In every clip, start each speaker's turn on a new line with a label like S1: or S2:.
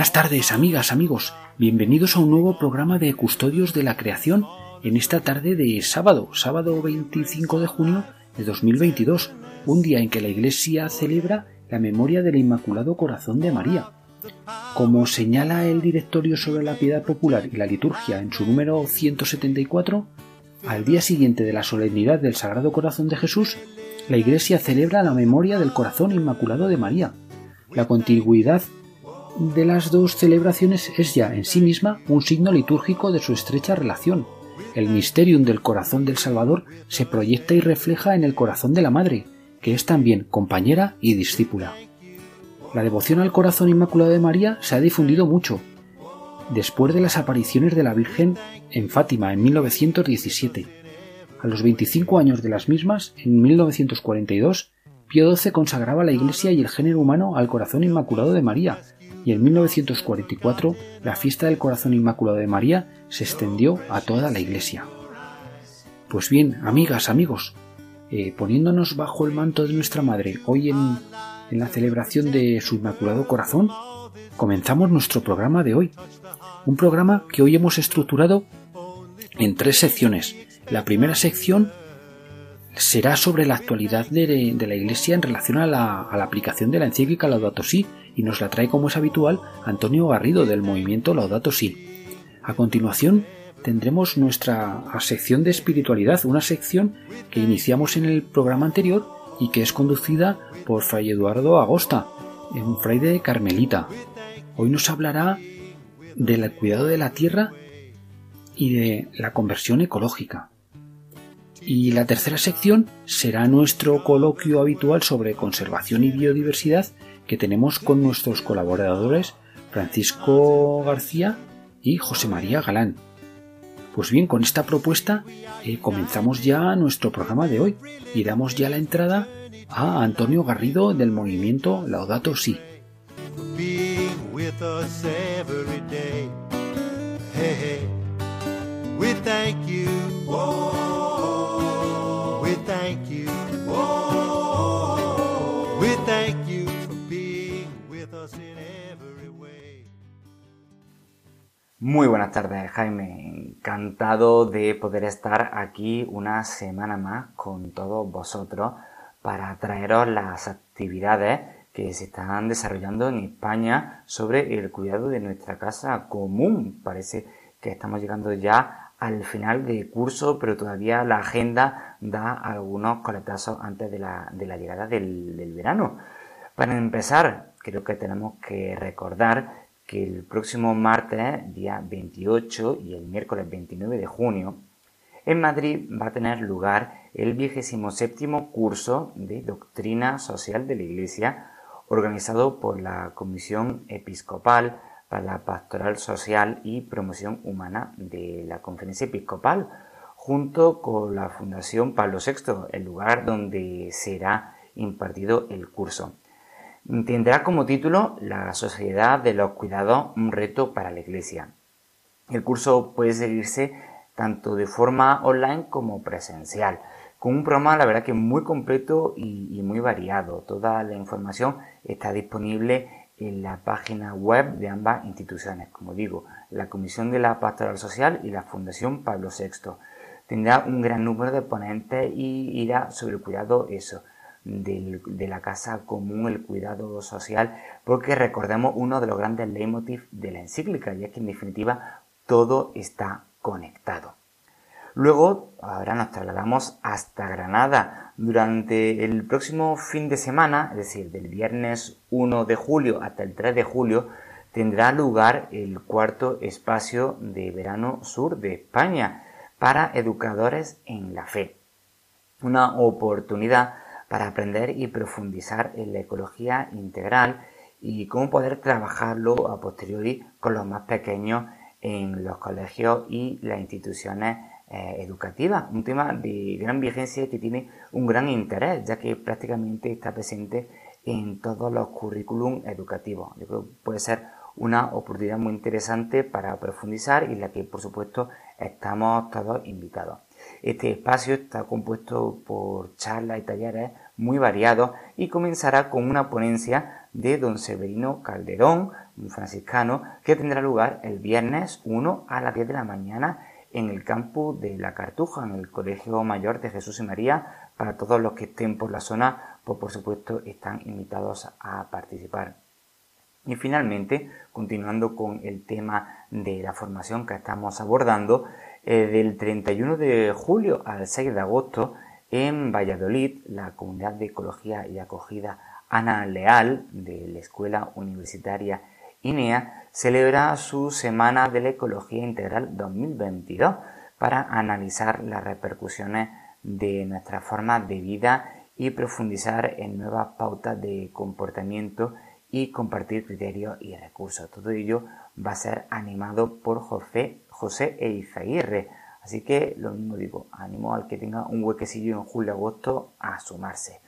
S1: Buenas tardes, amigas, amigos. Bienvenidos a un nuevo programa de Custodios de la Creación en esta tarde de sábado, sábado 25 de junio de 2022, un día en que la Iglesia celebra la memoria del Inmaculado Corazón de María. Como señala el Directorio sobre la Piedad Popular y la Liturgia en su número 174, al día siguiente de la solemnidad del Sagrado Corazón de Jesús, la Iglesia celebra la memoria del Corazón Inmaculado de María. La contigüidad de las dos celebraciones es ya en sí misma un signo litúrgico de su estrecha relación. El misterium del corazón del Salvador se proyecta y refleja en el corazón de la Madre, que es también compañera y discípula. La devoción al corazón inmaculado de María se ha difundido mucho. Después de las apariciones de la Virgen en Fátima en 1917, a los 25 años de las mismas, en 1942, Pío XII consagraba la Iglesia y el género humano al corazón inmaculado de María, y en 1944 la fiesta del Corazón Inmaculado de María se extendió a toda la Iglesia. Pues bien, amigas, amigos, eh, poniéndonos bajo el manto de nuestra Madre hoy en, en la celebración de su Inmaculado Corazón, comenzamos nuestro programa de hoy. Un programa que hoy hemos estructurado en tres secciones. La primera sección será sobre la actualidad de, la Iglesia en relación a la, a la, aplicación de la encíclica Laudato Si y nos la trae como es habitual Antonio Garrido del movimiento Laudato Si. A continuación tendremos nuestra sección de espiritualidad, una sección que iniciamos en el programa anterior y que es conducida por Fray Eduardo Agosta, un fraile carmelita. Hoy nos hablará del cuidado de la tierra y de la conversión ecológica. Y la tercera sección será nuestro coloquio habitual sobre conservación y biodiversidad que tenemos con nuestros colaboradores Francisco García y José María Galán. Pues bien, con esta propuesta eh, comenzamos ya nuestro programa de hoy y damos ya la entrada a Antonio Garrido del movimiento Laudato Si.
S2: Muy buenas tardes, Jaime. Encantado de poder estar aquí una semana más con todos vosotros para traeros las actividades que se están desarrollando en España sobre el cuidado de nuestra casa común. Parece que estamos llegando ya al final del curso, pero todavía la agenda da algunos coletazos antes de la, de la llegada del, del verano. Para empezar, creo que tenemos que recordar que el próximo martes, día 28 y el miércoles 29 de junio, en Madrid va a tener lugar el 27 curso de Doctrina Social de la Iglesia, organizado por la Comisión Episcopal para la Pastoral Social y Promoción Humana de la Conferencia Episcopal, junto con la Fundación Pablo VI, el lugar donde será impartido el curso. Tendrá como título La Sociedad de los Cuidados, un reto para la Iglesia. El curso puede seguirse tanto de forma online como presencial, con un programa la verdad que muy completo y, y muy variado. Toda la información está disponible en la página web de ambas instituciones, como digo, la Comisión de la Pastoral Social y la Fundación Pablo VI. Tendrá un gran número de ponentes y irá sobre el cuidado eso, de la casa común, el cuidado social, porque recordemos uno de los grandes leitmotiv de la encíclica, y es que en definitiva todo está conectado. Luego, ahora nos trasladamos hasta Granada. Durante el próximo fin de semana, es decir, del viernes 1 de julio hasta el 3 de julio, tendrá lugar el cuarto espacio de verano sur de España para educadores en la fe. Una oportunidad para aprender y profundizar en la ecología integral y cómo poder trabajarlo a posteriori con los más pequeños en los colegios y las instituciones eh, educativas. Un tema de gran vigencia que tiene un gran interés, ya que prácticamente está presente en todos los currículum educativos. Yo creo que puede ser una oportunidad muy interesante para profundizar y la que por supuesto estamos todos invitados. Este espacio está compuesto por charlas y talleres muy variados y comenzará con una ponencia de don Severino Calderón, un franciscano, que tendrá lugar el viernes 1 a las 10 de la mañana en el campus de La Cartuja, en el Colegio Mayor de Jesús y María. Para todos los que estén por la zona, pues por supuesto están invitados a participar. Y finalmente, continuando con el tema de la formación que estamos abordando, eh, del 31 de julio al 6 de agosto en Valladolid, la Comunidad de Ecología y Acogida Ana Leal de la Escuela Universitaria INEA celebra su Semana de la Ecología Integral 2022 para analizar las repercusiones de nuestra forma de vida y profundizar en nuevas pautas de comportamiento y compartir criterios y recursos. Todo ello va a ser animado por José, José Eizaguirre. Así que lo mismo digo, animo al que tenga un huequecillo en julio-agosto a sumarse.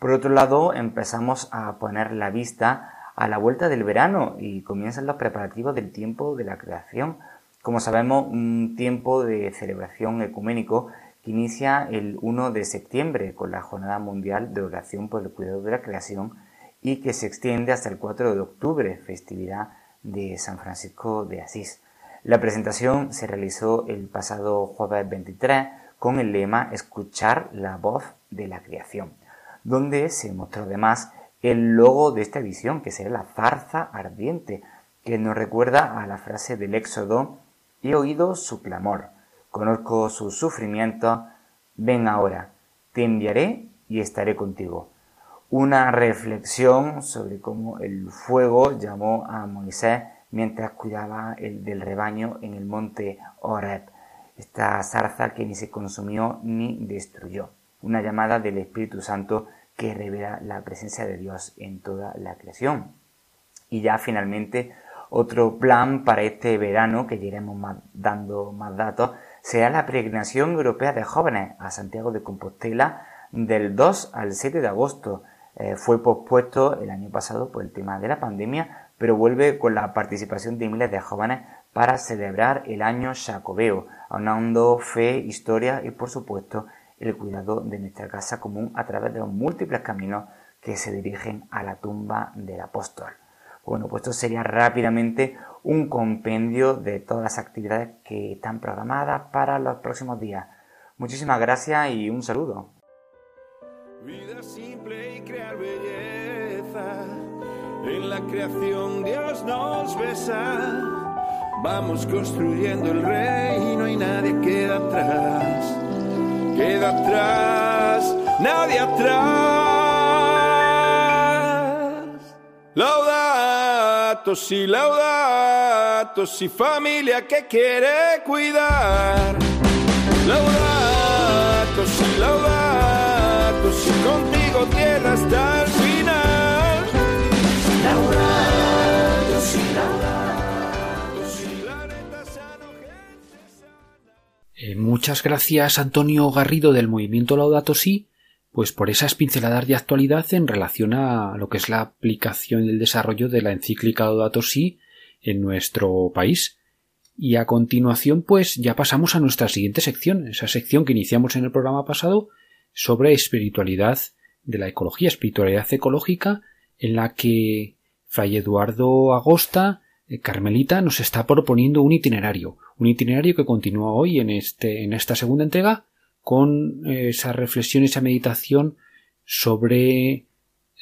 S2: Por otro lado, empezamos a poner la vista a la vuelta del verano y comienzan los preparativos del tiempo de la creación. Como sabemos, un tiempo de celebración ecuménico que inicia el 1 de septiembre con la Jornada Mundial de Oración por el Cuidado de la Creación y que se extiende hasta el 4 de octubre, festividad de San Francisco de Asís. La presentación se realizó el pasado jueves 23 con el lema Escuchar la voz de la creación, donde se mostró además el logo de esta edición, que será la zarza ardiente, que nos recuerda a la frase del Éxodo, he oído su clamor, conozco su sufrimiento, ven ahora, te enviaré y estaré contigo una reflexión sobre cómo el fuego llamó a Moisés mientras cuidaba el del rebaño en el monte Horeb, esta zarza que ni se consumió ni destruyó, una llamada del Espíritu Santo que revela la presencia de Dios en toda la creación. Y ya finalmente otro plan para este verano, que iremos dando más datos, será la peregrinación europea de jóvenes a Santiago de Compostela del 2 al 7 de agosto, eh, fue pospuesto el año pasado por el tema de la pandemia, pero vuelve con la participación de miles de jóvenes para celebrar el año jacobeo, aunando fe, historia y por supuesto el cuidado de nuestra casa común a través de los múltiples caminos que se dirigen a la tumba del apóstol. Bueno, pues esto sería rápidamente un compendio de todas las actividades que están programadas para los próximos días. Muchísimas gracias y un saludo.
S3: Vida simple y crear belleza. En la creación Dios nos besa. Vamos construyendo el reino y nadie queda atrás. Queda atrás, nadie atrás. Laudato si, laudato si, familia que quiere cuidar. Laudato si, laudato contigo tierra hasta
S1: Eh, muchas gracias Antonio Garrido del movimiento Laudato Si, pues por esas pinceladas de actualidad en relación a lo que es la aplicación y el desarrollo de la encíclica Laudato Si en nuestro país. Y a continuación, pues ya pasamos a nuestra siguiente sección, esa sección que iniciamos en el programa pasado, sobre espiritualidad de la ecología, espiritualidad ecológica, en la que Fray Eduardo Agosta, Carmelita, nos está proponiendo un itinerario, un itinerario que continúa hoy en, este, en esta segunda entrega con eh, esa reflexión, esa meditación sobre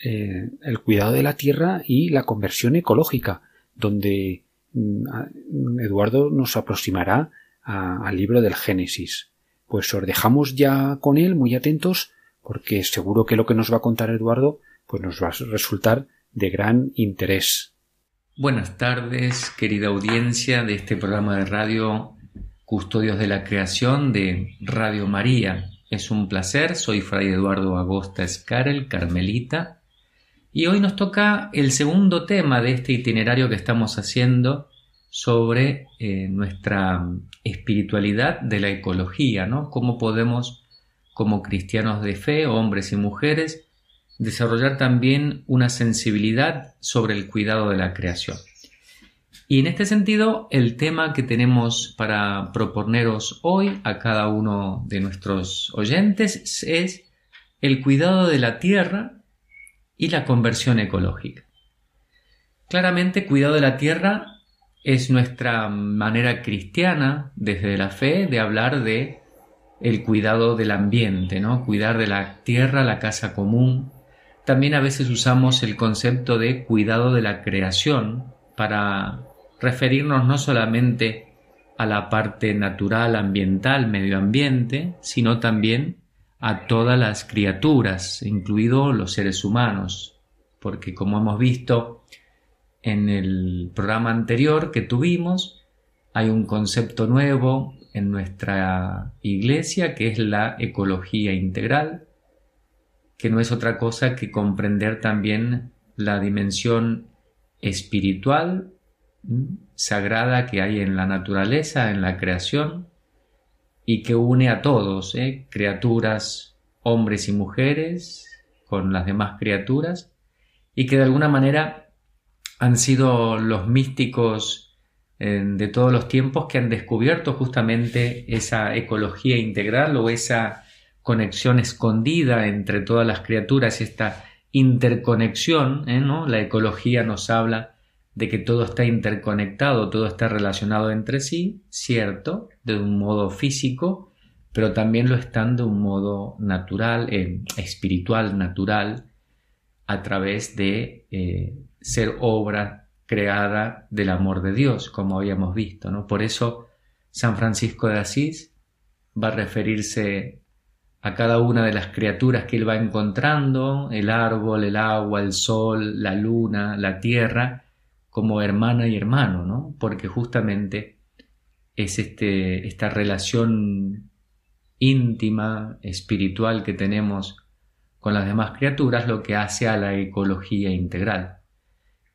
S1: eh, el cuidado de la tierra y la conversión ecológica, donde mm, Eduardo nos aproximará al libro del Génesis pues os dejamos ya con él muy atentos porque seguro que lo que nos va a contar Eduardo pues nos va a resultar de gran interés.
S4: Buenas tardes, querida audiencia de este programa de radio Custodios de la Creación de Radio María. Es un placer, soy Fray Eduardo Agosta Escarel, Carmelita, Y hoy nos toca el segundo tema de este itinerario que estamos haciendo sobre eh, nuestra espiritualidad de la ecología, ¿no? Cómo podemos, como cristianos de fe, hombres y mujeres, desarrollar también una sensibilidad sobre el cuidado de la creación. Y en este sentido, el tema que tenemos para proponeros hoy a cada uno de nuestros oyentes es el cuidado de la tierra y la conversión ecológica. Claramente, cuidado de la tierra es nuestra manera cristiana desde la fe de hablar de el cuidado del ambiente, ¿no? Cuidar de la tierra, la casa común. También a veces usamos el concepto de cuidado de la creación para referirnos no solamente a la parte natural, ambiental, medio ambiente, sino también a todas las criaturas, incluidos los seres humanos, porque como hemos visto en el programa anterior que tuvimos, hay un concepto nuevo en nuestra iglesia que es la ecología integral, que no es otra cosa que comprender también la dimensión espiritual sagrada que hay en la naturaleza, en la creación, y que une a todos, ¿eh? criaturas, hombres y mujeres, con las demás criaturas, y que de alguna manera han sido los místicos eh, de todos los tiempos que han descubierto justamente esa ecología integral o esa conexión escondida entre todas las criaturas, esta interconexión, ¿eh? La ecología nos habla de que todo está interconectado, todo está relacionado entre sí, cierto, de un modo físico, pero también lo están de un modo natural, eh, espiritual, natural, a través de eh, ser obra creada del amor de Dios, como habíamos visto. ¿no? Por eso San Francisco de Asís va a referirse a cada una de las criaturas que él va encontrando, el árbol, el agua, el sol, la luna, la tierra, como hermana y hermano, ¿no? Porque justamente es este, esta relación íntima, espiritual que tenemos con las demás criaturas lo que hace a la ecología integral.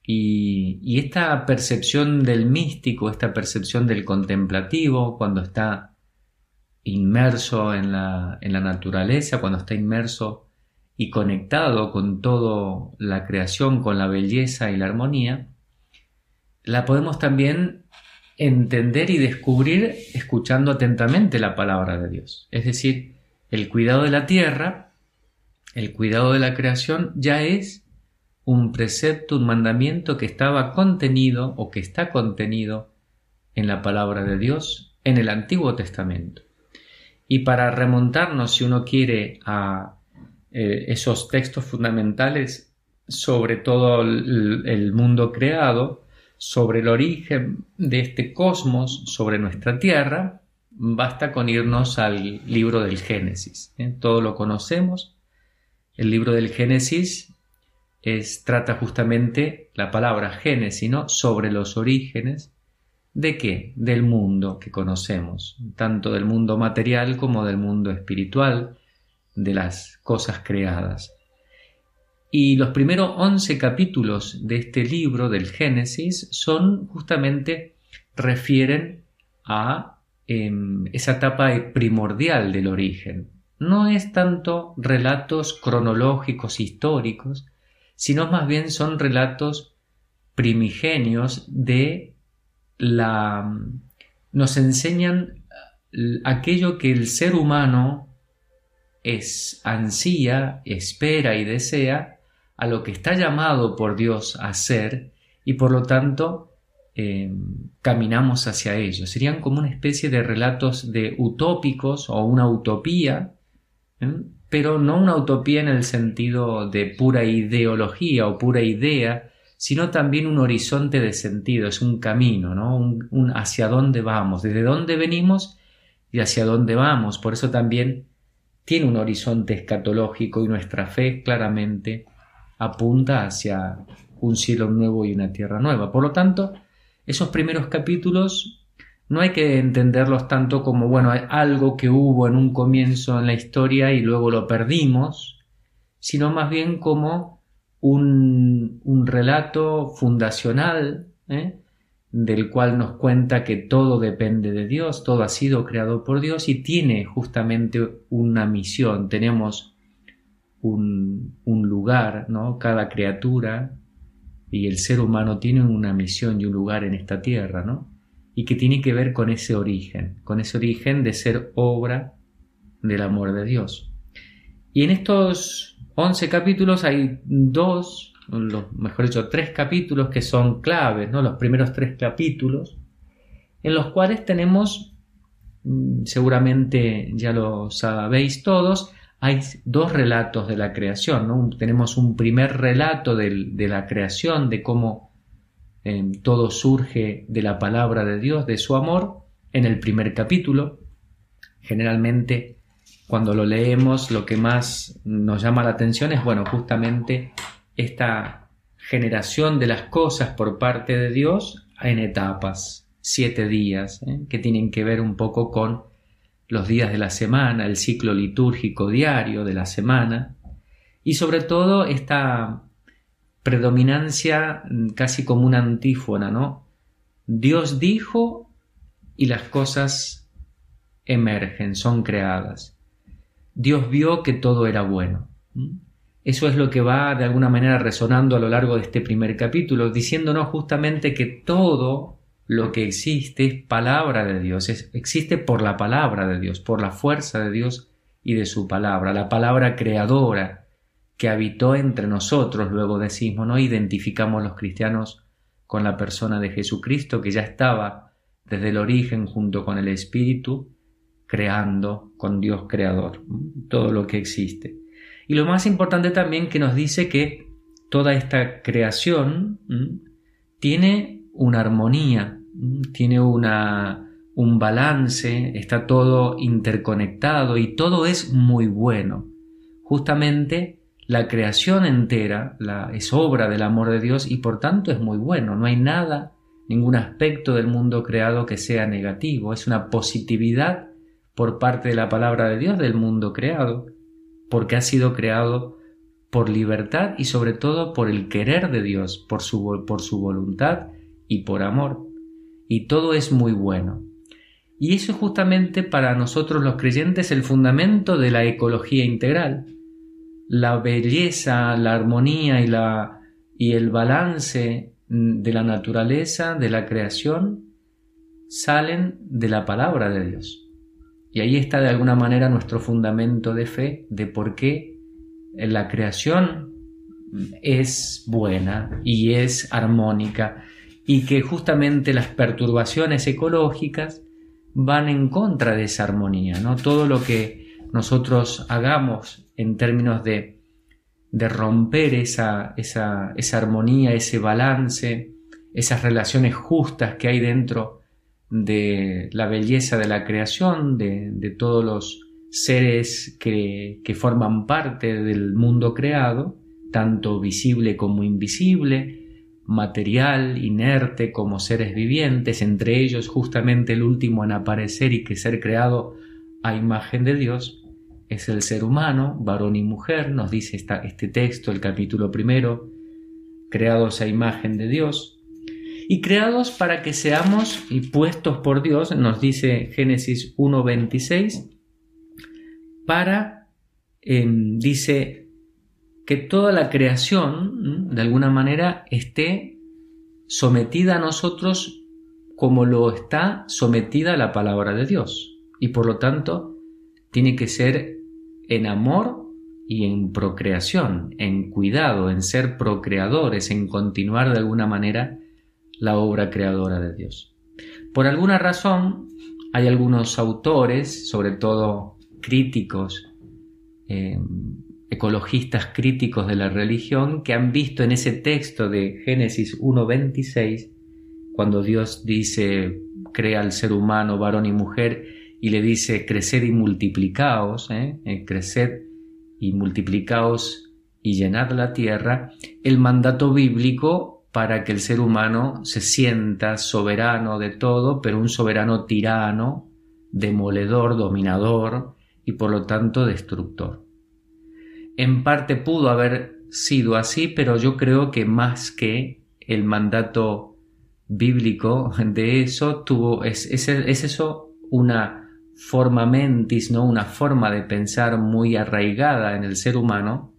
S4: Y, y, esta percepción del místico, esta percepción del contemplativo, cuando está inmerso en la, naturaleza, cuando está inmerso y conectado con toda la creación, con la belleza y la armonía, la podemos también entender y descubrir escuchando atentamente la palabra de Dios. Es decir, el cuidado de la tierra, el cuidado de la creación ya es un precepto, un mandamiento que estaba contenido o que está contenido en la palabra de Dios en el Antiguo Testamento. Y para remontarnos, si uno quiere, a eh, esos textos fundamentales sobre todo el mundo creado, sobre el origen de este cosmos, sobre nuestra Tierra, basta con irnos al libro del Génesis. ¿eh? Todo lo conocemos. El libro del Génesis es, trata justamente la palabra Génesis, ¿no? Sobre los orígenes. ¿De qué? Del mundo que conocemos, tanto del mundo material como del mundo espiritual, de las cosas creadas. Y los primeros 11 capítulos de este libro del Génesis son justamente, refieren a em, esa etapa primordial del origen. No es tanto relatos cronológicos históricos, sino más bien son relatos primigenios de nos enseñan aquello que el ser humano es ansía, espera y desea a lo que está llamado por Dios a ser y por lo tanto eh, caminamos hacia ello. Serían como una especie de relatos de utópicos o una utopía, ¿eh? pero no una utopía en el sentido de pura ideología o pura idea, sino también un horizonte de sentido, es un camino, ¿no? un hacia dónde vamos, desde dónde venimos y hacia dónde vamos. Por eso también tiene un horizonte escatológico y nuestra fe claramente apunta hacia un cielo nuevo y una tierra nueva. Por lo tanto, esos primeros capítulos no hay que entenderlos tanto como, bueno, algo que hubo en un comienzo en la historia y luego lo perdimos, sino más bien como un, un relato fundacional ¿eh? del cual nos cuenta que todo depende de Dios, todo ha sido creado por Dios y tiene justamente una misión. Tenemos un, un lugar, ¿no? Cada criatura y el ser humano tiene una misión y un lugar en esta tierra, ¿no? Y que tiene que ver con ese origen, con ese origen de ser obra del amor de Dios. Y en estos 11 capítulos hay dos, mejor dicho, tres capítulos que son claves, ¿no? Los primeros tres capítulos, en los cuales tenemos, mm, seguramente ya lo sabéis todos, hay dos relatos de la creación. ¿no? Tenemos un primer relato de la creación, de cómo eh, todo surge de la palabra de Dios, de su amor, en el primer capítulo. Generalmente, cuando lo leemos, lo que más nos llama la atención es, bueno, justamente esta generación de las cosas por parte de Dios en etapas, siete días, ¿eh? que tienen que ver un poco con los días de la semana, el ciclo litúrgico diario de la semana y sobre todo esta predominancia mm, casi como una antífona, ¿no? Dios dijo y las cosas emergen, son creadas. Dios vio que todo era bueno. Eso es lo que va de alguna manera resonando a lo largo de este primer capítulo, diciéndonos justamente que todo lo que existe es palabra de Dios, existe por la palabra de Dios, por la fuerza de Dios y de su palabra, la palabra creadora que habitó entre nosotros, luego decimos, ¿no? Identificamos los cristianos con la persona de Jesucristo que ya estaba desde el origen junto con el Espíritu, creando con Dios creador todo lo que existe. Y lo más importante también que nos dice que toda esta creación tiene una armonía, tiene una, un balance, está todo interconectado y todo es muy bueno. Justamente la creación entera la, es obra del amor de Dios y por tanto es muy bueno. No hay nada, ningún aspecto del mundo creado que sea negativo. Es una positividad por parte de la palabra de Dios del mundo creado, porque ha sido creado por libertad y sobre todo por el querer de Dios, por su, por su voluntad y por amor y todo es muy bueno. Y eso es justamente para nosotros los creyentes el fundamento de la ecología integral. La belleza, la armonía y, la, y el balance de la naturaleza, de la creación, salen de la palabra de Dios. Y ahí está de alguna manera nuestro fundamento de fe de por qué la creación es buena y es armónica y que justamente las perturbaciones ecológicas van en contra de esa armonía, ¿no? Todo lo que nosotros hagamos en términos de, de romper esa, esa, esa armonía, ese balance, esas relaciones justas que hay dentro de la belleza de la creación, de, de todos los seres que, que forman parte del mundo creado, tanto visible como invisible, material, inerte, como seres vivientes, entre ellos justamente el último en aparecer y que ser creado a imagen de Dios, es el ser humano, varón y mujer, nos dice este texto, el capítulo primero, creados a imagen de Dios, y creados para que seamos y puestos por Dios, nos dice Génesis 1.26, para, em, dice, que toda la creación, de alguna manera, esté sometida a nosotros como lo está sometida a la palabra de Dios. Y por lo tanto, tiene que ser en amor y en procreación, en cuidado, en ser procreadores, en continuar de alguna manera la obra creadora de Dios. Por alguna razón, hay algunos autores, sobre todo críticos, eh, ecologistas críticos de la religión que han visto en ese texto de Génesis 1.26, cuando Dios dice, crea al ser humano, varón y mujer, y le dice, creced y multiplicaos, ¿eh? eh creced y multiplicaos y llenad la tierra, el mandato bíblico para que el ser humano se sienta soberano de todo, pero un soberano tirano, demoledor, dominador y por lo tanto destructor en parte pudo haber sido así, pero yo creo que más que el mandato bíblico de eso tuvo es, es, eso una forma mentis, ¿no? una forma de pensar muy arraigada en el ser humano,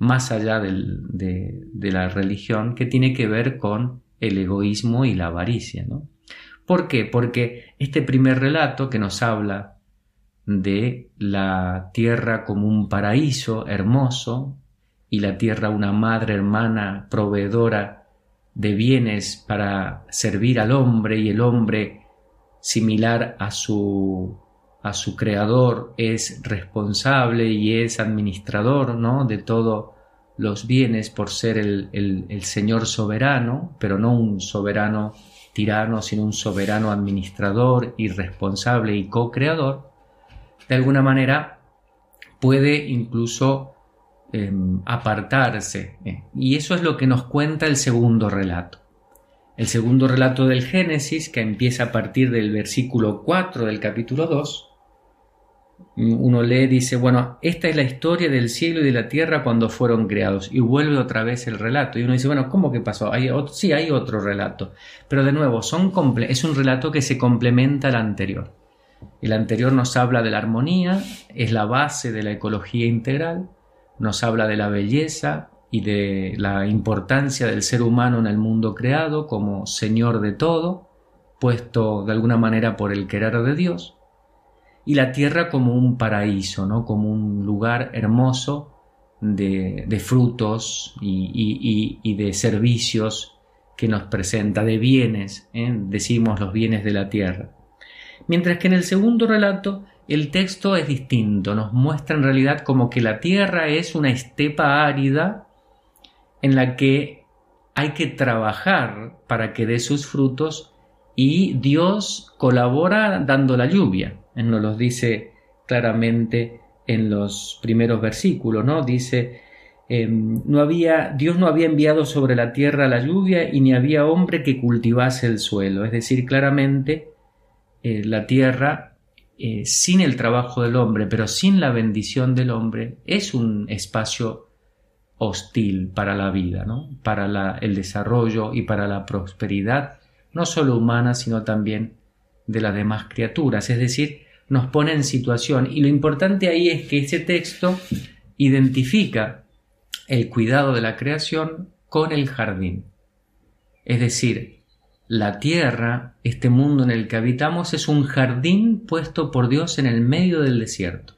S4: más allá de, la religión, que tiene que ver con el egoísmo y la avaricia. ¿no? ¿Por qué? Porque este primer relato que nos habla de la tierra como un paraíso hermoso y la tierra una madre hermana proveedora de bienes para servir al hombre y el hombre similar a su a su creador es responsable y es administrador ¿no? de todos los bienes por ser el, el señor soberano, pero no un soberano tirano, sino un soberano administrador y responsable y co-creador, de alguna manera puede incluso em, apartarse. Eh, y eso es lo que nos cuenta el segundo relato. El segundo relato del Génesis, que empieza a partir del versículo 4 del capítulo 2, uno lee, dice, bueno, esta es la historia del cielo y de la tierra cuando fueron creados. Y vuelve otra vez el relato. Y uno dice, bueno, ¿cómo que pasó? Hay otro, sí, hay otro relato. Pero de nuevo, son es un relato que se complementa al anterior. El anterior nos habla de la armonía, es la base de la ecología integral, nos habla de la belleza y de la importancia del ser humano en el mundo creado como señor de todo, puesto de alguna manera por el querer de Dios, y la tierra como un paraíso, ¿no? como un lugar hermoso de, frutos y, de servicios que nos presenta, de bienes, ¿eh? decimos los bienes de la tierra. Mientras que en el segundo relato el texto es distinto, nos muestra en realidad como que la tierra es una estepa árida en la que hay que trabajar para que dé sus frutos y Dios colabora dando la lluvia. Nos lo dice claramente en los primeros versículos, ¿no? Dice, em, no había, Dios no había enviado sobre la tierra la lluvia y ni había hombre que cultivase el suelo. Es decir, claramente eh, la tierra eh, sin el trabajo del hombre, pero sin la bendición del hombre, es un espacio hostil para la vida, ¿no? para el desarrollo y para la prosperidad, no solo humana, sino también de las demás criaturas. Es decir, nos pone en situación. Y lo importante ahí es que ese texto identifica el cuidado de la creación con el jardín. Es decir, la tierra, este mundo en el que habitamos, es un jardín puesto por Dios en el medio del desierto.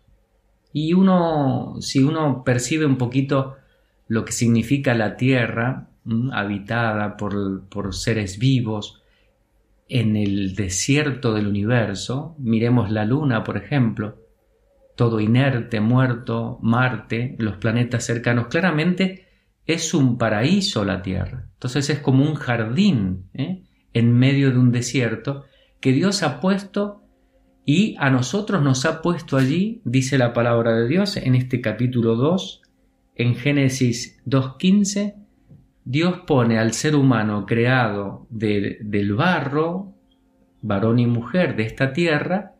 S4: Y uno, si uno percibe un poquito lo que significa la tierra, habitada por, por seres vivos, en el desierto del universo, miremos la luna, por ejemplo, todo inerte, muerto, Marte, los planetas cercanos, claramente es un paraíso la Tierra. Entonces es como un jardín. ¿eh? en medio de un desierto que Dios ha puesto y a nosotros nos ha puesto allí, dice la palabra de Dios en este capítulo 2, en Génesis 2.15, Dios pone al ser humano creado del barro, varón y mujer de esta tierra,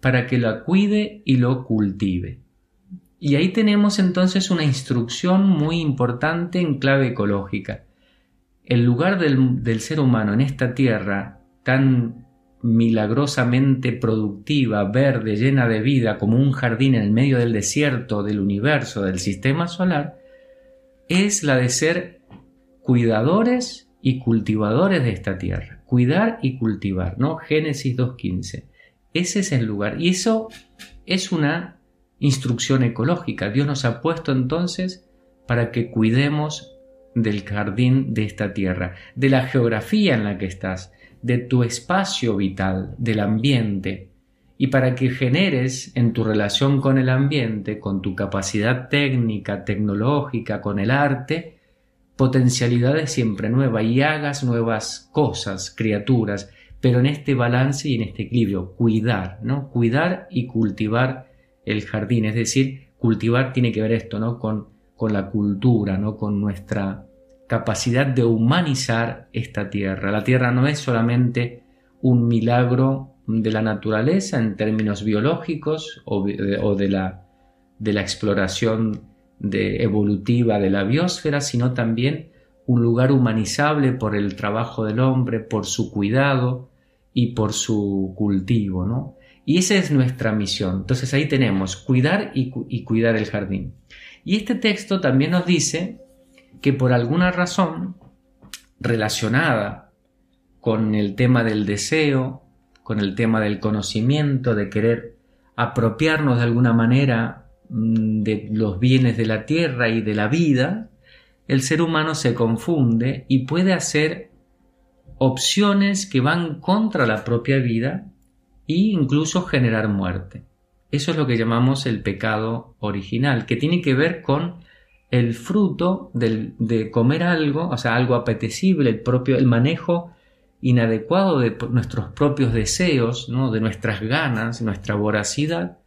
S4: para que la cuide y lo cultive. Y ahí tenemos entonces una instrucción muy importante en clave ecológica el lugar del, ser humano en esta tierra tan milagrosamente productiva, verde, llena de vida, como un jardín en el medio del desierto, del universo, del sistema solar, es la de ser cuidadores y cultivadores de esta tierra. Cuidar y cultivar, ¿no? Génesis 2.15. Ese es el lugar. Y eso es una instrucción ecológica. Dios nos ha puesto entonces para que cuidemos del jardín de esta tierra, de la geografía en la que estás, de tu espacio vital, del ambiente, y para que generes en tu relación con el ambiente, con tu capacidad técnica, tecnológica, con el arte, potencialidades siempre nuevas y hagas nuevas cosas, criaturas, pero en este balance y en este equilibrio, cuidar, ¿no? Cuidar y cultivar el jardín, es decir, cultivar tiene que ver esto, ¿no? Con con la cultura, ¿no? con nuestra capacidad de humanizar esta tierra. La tierra no es solamente un milagro de la naturaleza en términos biológicos o, de, la, de la exploración evolutiva de la biosfera, sino también un lugar humanizable por el trabajo del hombre, por su cuidado y por su cultivo, ¿no? Y esa es nuestra misión. Entonces ahí tenemos cuidar y, y cuidar el jardín. Y este texto también nos dice que por alguna razón relacionada con el tema del deseo, con el tema del conocimiento, de querer apropiarnos de alguna manera de los bienes de la tierra y de la vida, el ser humano se confunde y puede hacer opciones que van contra la propia vida e incluso generar muerte. Eso es lo que llamamos el pecado original, que tiene que ver con el fruto de comer algo, o sea, algo apetecible, el propio, el manejo inadecuado de nuestros propios deseos, ¿no? de nuestras ganas, nuestra voracidad,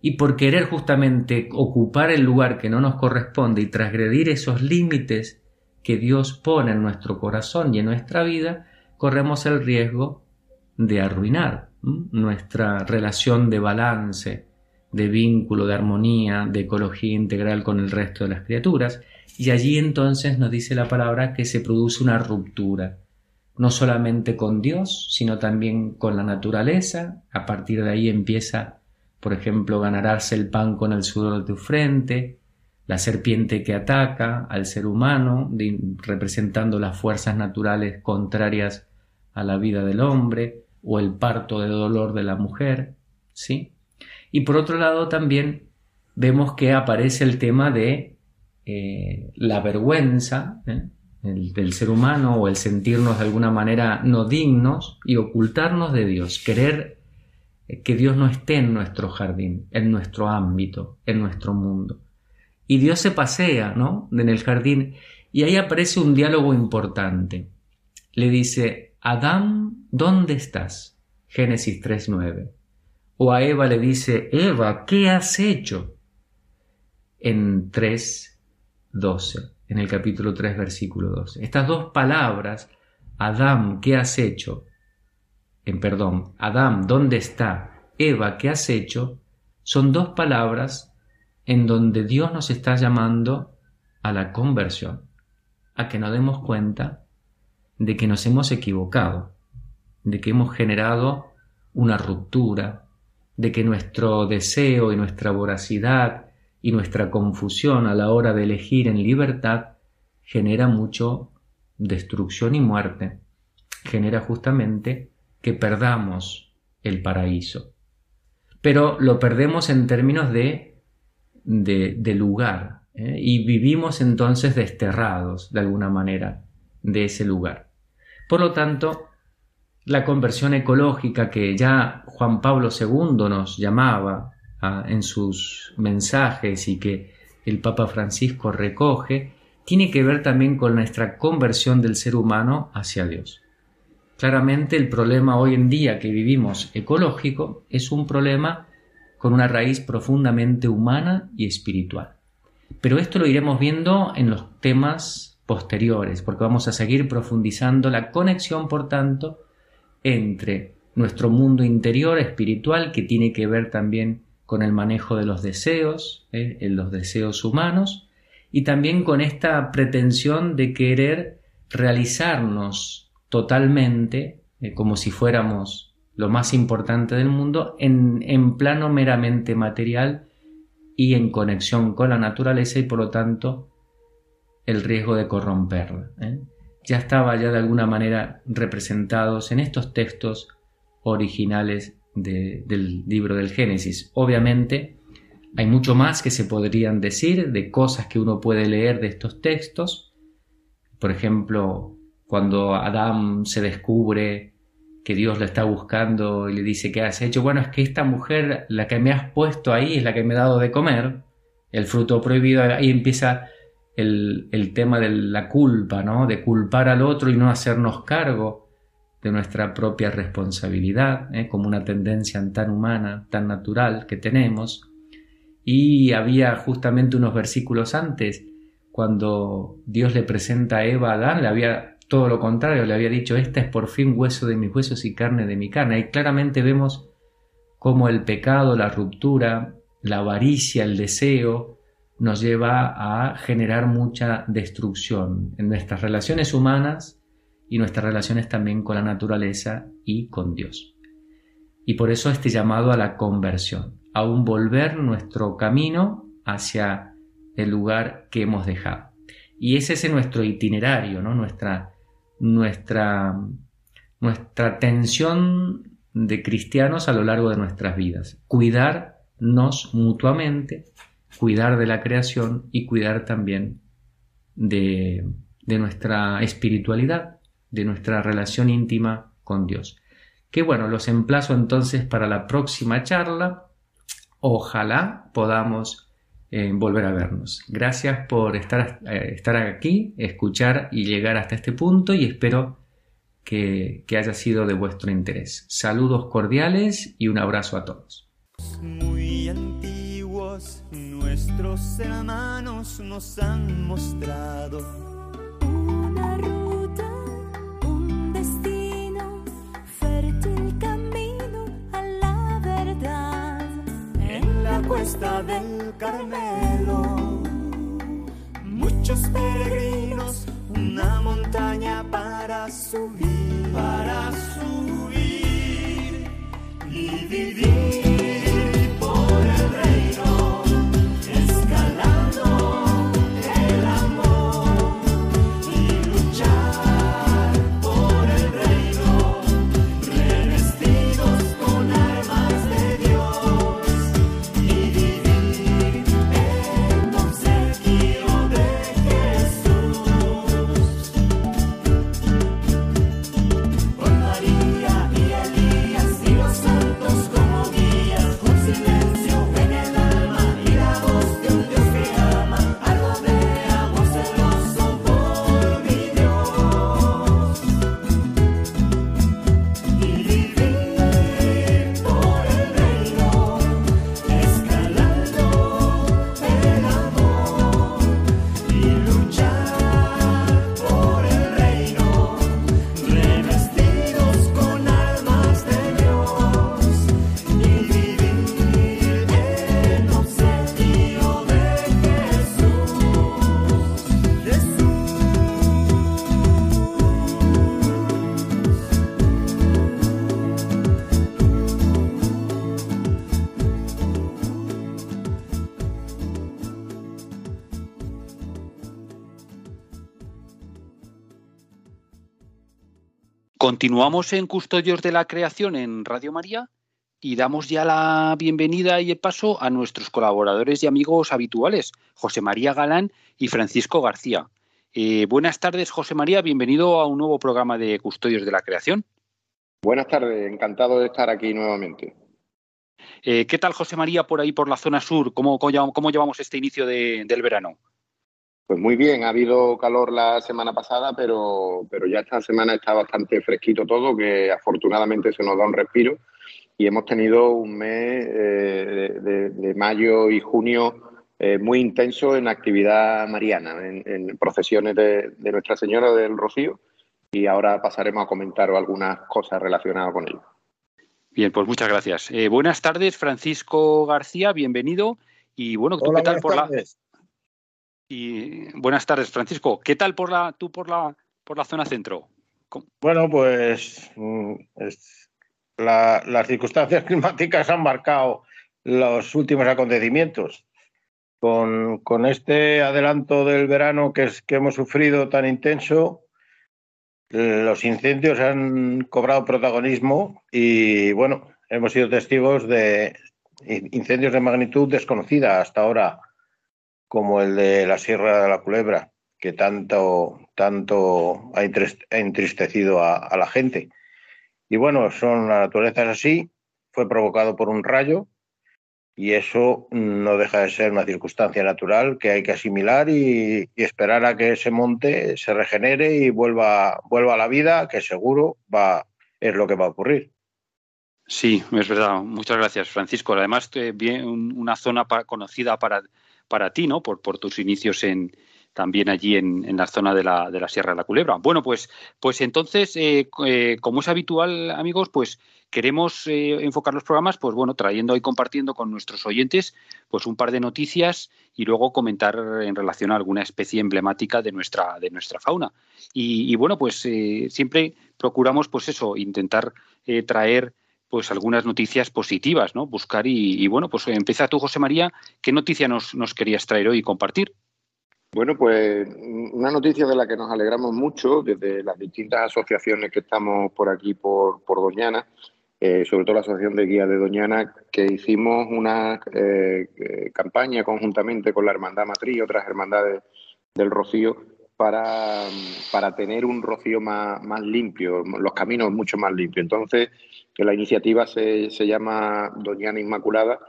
S4: y por querer justamente ocupar el lugar que no nos corresponde y transgredir esos límites que Dios pone en nuestro corazón y en nuestra vida, corremos el riesgo de arruinar nuestra relación de balance, de vínculo, de armonía, de ecología integral con el resto de las criaturas, y allí entonces nos dice la palabra que se produce una ruptura, no solamente con Dios, sino también con la naturaleza, a partir de ahí empieza, por ejemplo, ganarse el pan con el sudor de tu frente, la serpiente que ataca al ser humano, representando las fuerzas naturales contrarias a la vida del hombre, o el parto de dolor de la mujer, ¿sí? Y por otro lado también vemos que aparece el tema de eh, la vergüenza ¿eh? del ser humano o el sentirnos de alguna manera no dignos y ocultarnos de Dios, querer que Dios no esté en nuestro jardín, en nuestro ámbito, en nuestro mundo. Y Dios se pasea, ¿no? En el jardín y ahí aparece un diálogo importante. Le dice, Adán, ¿dónde estás? Génesis 3.9 o a Eva le dice, Eva, ¿qué has hecho? En 3.12, en el capítulo 3, versículo 12. Estas dos palabras, Adán, ¿qué has hecho? En perdón, Adán, ¿dónde está? Eva, ¿qué has hecho? Son dos palabras en donde Dios nos está llamando a la conversión, a que nos demos cuenta de que nos hemos equivocado, de que hemos generado una ruptura, de que nuestro deseo y nuestra voracidad y nuestra confusión a la hora de elegir en libertad genera mucho destrucción y muerte, genera justamente que perdamos el paraíso. Pero lo perdemos en términos de, de, lugar ¿eh? y vivimos entonces desterrados de alguna manera de ese lugar. Por lo tanto, la conversión ecológica que ya Juan Pablo II nos llamaba ah, en sus mensajes y que el Papa Francisco recoge, tiene que ver también con nuestra conversión del ser humano hacia Dios. Claramente el problema hoy en día que vivimos ecológico es un problema con una raíz profundamente humana y espiritual. Pero esto lo iremos viendo en los temas posteriores, porque vamos a seguir profundizando la conexión, por tanto, entre nuestro mundo interior espiritual que tiene que ver también con el manejo de los deseos, ¿eh? en los deseos humanos, y también con esta pretensión de querer realizarnos totalmente, eh, como si fuéramos lo más importante del mundo, en, en, plano meramente material y en conexión con la naturaleza y por lo tanto el riesgo de corromperla. ¿eh? ya estaba ya de alguna manera representados en estos textos originales del libro del Génesis. Obviamente hay mucho más que se podrían decir de cosas que uno puede leer de estos textos. Por ejemplo, cuando Adán se descubre que Dios lo está buscando y le dice, ¿qué has hecho? Bueno, es que esta mujer, la que me has puesto ahí, es la que me ha dado de comer, el fruto prohibido, ahí empieza el, tema de la culpa, ¿no? De culpar al otro y no hacernos cargo de nuestra propia responsabilidad, ¿eh? como una tendencia tan humana, tan natural que tenemos. Y había justamente unos versículos antes, cuando Dios le presenta a Eva a Adán, le había todo lo contrario, le había dicho, esta es por fin hueso de mis huesos y carne de mi carne. Y claramente vemos cómo el pecado, la ruptura, la avaricia, el deseo, nos lleva a generar mucha destrucción en nuestras relaciones humanas y nuestras relaciones también con la naturaleza y con Dios. Y por eso este llamado a la conversión, a un volver nuestro camino hacia el lugar que hemos dejado. Y ese es nuestro itinerario, ¿no? nuestra, nuestra, nuestra tensión de cristianos a lo largo de nuestras vidas. Cuidarnos mutuamente, cuidar de la creación y cuidar también de, de nuestra espiritualidad, de nuestra relación íntima con Dios. Que bueno, los emplazo entonces para la próxima charla. Ojalá podamos volver a vernos. Gracias por estar, eh, estar aquí, escuchar y llegar hasta este punto y espero que, que haya sido de vuestro interés. Saludos cordiales y un abrazo a todos.
S5: Cuesta del Carmelo. Muchos peregrinos, una montaña para subir, para subir y vivir
S1: Continuamos en Custodios de la Creación en Radio María y damos ya la bienvenida y el paso a nuestros colaboradores y amigos habituales, José María Galán y Francisco García. Eh, buenas tardes, José María, bienvenido a un nuevo programa de Custodios de la Creación.
S6: Buenas tardes, encantado de estar aquí nuevamente.
S1: Eh, ¿Qué tal, José María, por ahí, por la zona sur? ¿Cómo, cómo, cómo llevamos este inicio de- del verano?
S6: Pues muy bien, ha habido calor la semana pasada, pero, pero ya esta semana está bastante fresquito todo, que afortunadamente se nos da un respiro y hemos tenido un mes eh, de, mayo y junio eh, muy intenso en actividad mariana, en, en procesiones de, de Nuestra Señora del Rocío y ahora pasaremos a comentar algunas cosas relacionadas con ello.
S1: Bien, pues muchas gracias. Eh, buenas tardes, Francisco García, bienvenido. Y bueno, ¿tú
S7: Hola,
S1: qué tal por la. Y buenas tardes, Francisco. ¿Qué tal por la, tú por la, por la zona centro?
S7: Bueno, pues mm, es- la- las circunstancias climáticas han marcado los últimos acontecimientos. Con, con este adelanto del verano que, es, que hemos sufrido tan intenso, los incendios han cobrado protagonismo y, bueno, hemos sido testigos de in- incendios de magnitud desconocida hasta ahora, como el de la Sierra de la Culebra, que tanto, tanto ha entrist- ha entristecido a, la gente. Y bueno, son la naturaleza es así, fue provocado por un rayo y eso no deja de ser una circunstancia natural que hay que asimilar y, esperar a que ese monte se regenere y vuelva, vuelva a la vida, que seguro va, es lo que va a ocurrir.
S1: Sí, es verdad. Muchas gracias, Francisco. Además, eh, bien, un- una zona conocida para, para ti, ¿no? Por, tus inicios en,
S8: también allí en, la zona de la, de la Sierra de la Culebra. Bueno, pues, pues entonces, eh, eh, como es habitual, amigos, pues queremos eh, enfocar los programas, pues bueno, trayendo y compartiendo con nuestros oyentes, pues un par de noticias y luego comentar en relación a alguna especie emblemática de nuestra, de nuestra fauna. Y, y bueno, pues siempre procuramos, pues eso, intentar traer pues algunas noticias positivas, ¿no? Buscar y, y, bueno, pues empieza tú, José María, ¿qué noticia nos, nos querías traer hoy y compartir?
S6: Bueno, pues una noticia de la que nos alegramos mucho desde las distintas asociaciones que estamos por aquí, por, por Doñana, eh, sobre todo la Asociación de Guías de Doñana, que hicimos una eh, eh, campaña conjuntamente con la Hermandad Matriz y otras hermandades del Rocío para, para tener un Rocío más, más limpio, los caminos mucho más limpios. Entonces, que la iniciativa se, se llama Doñana Inmaculada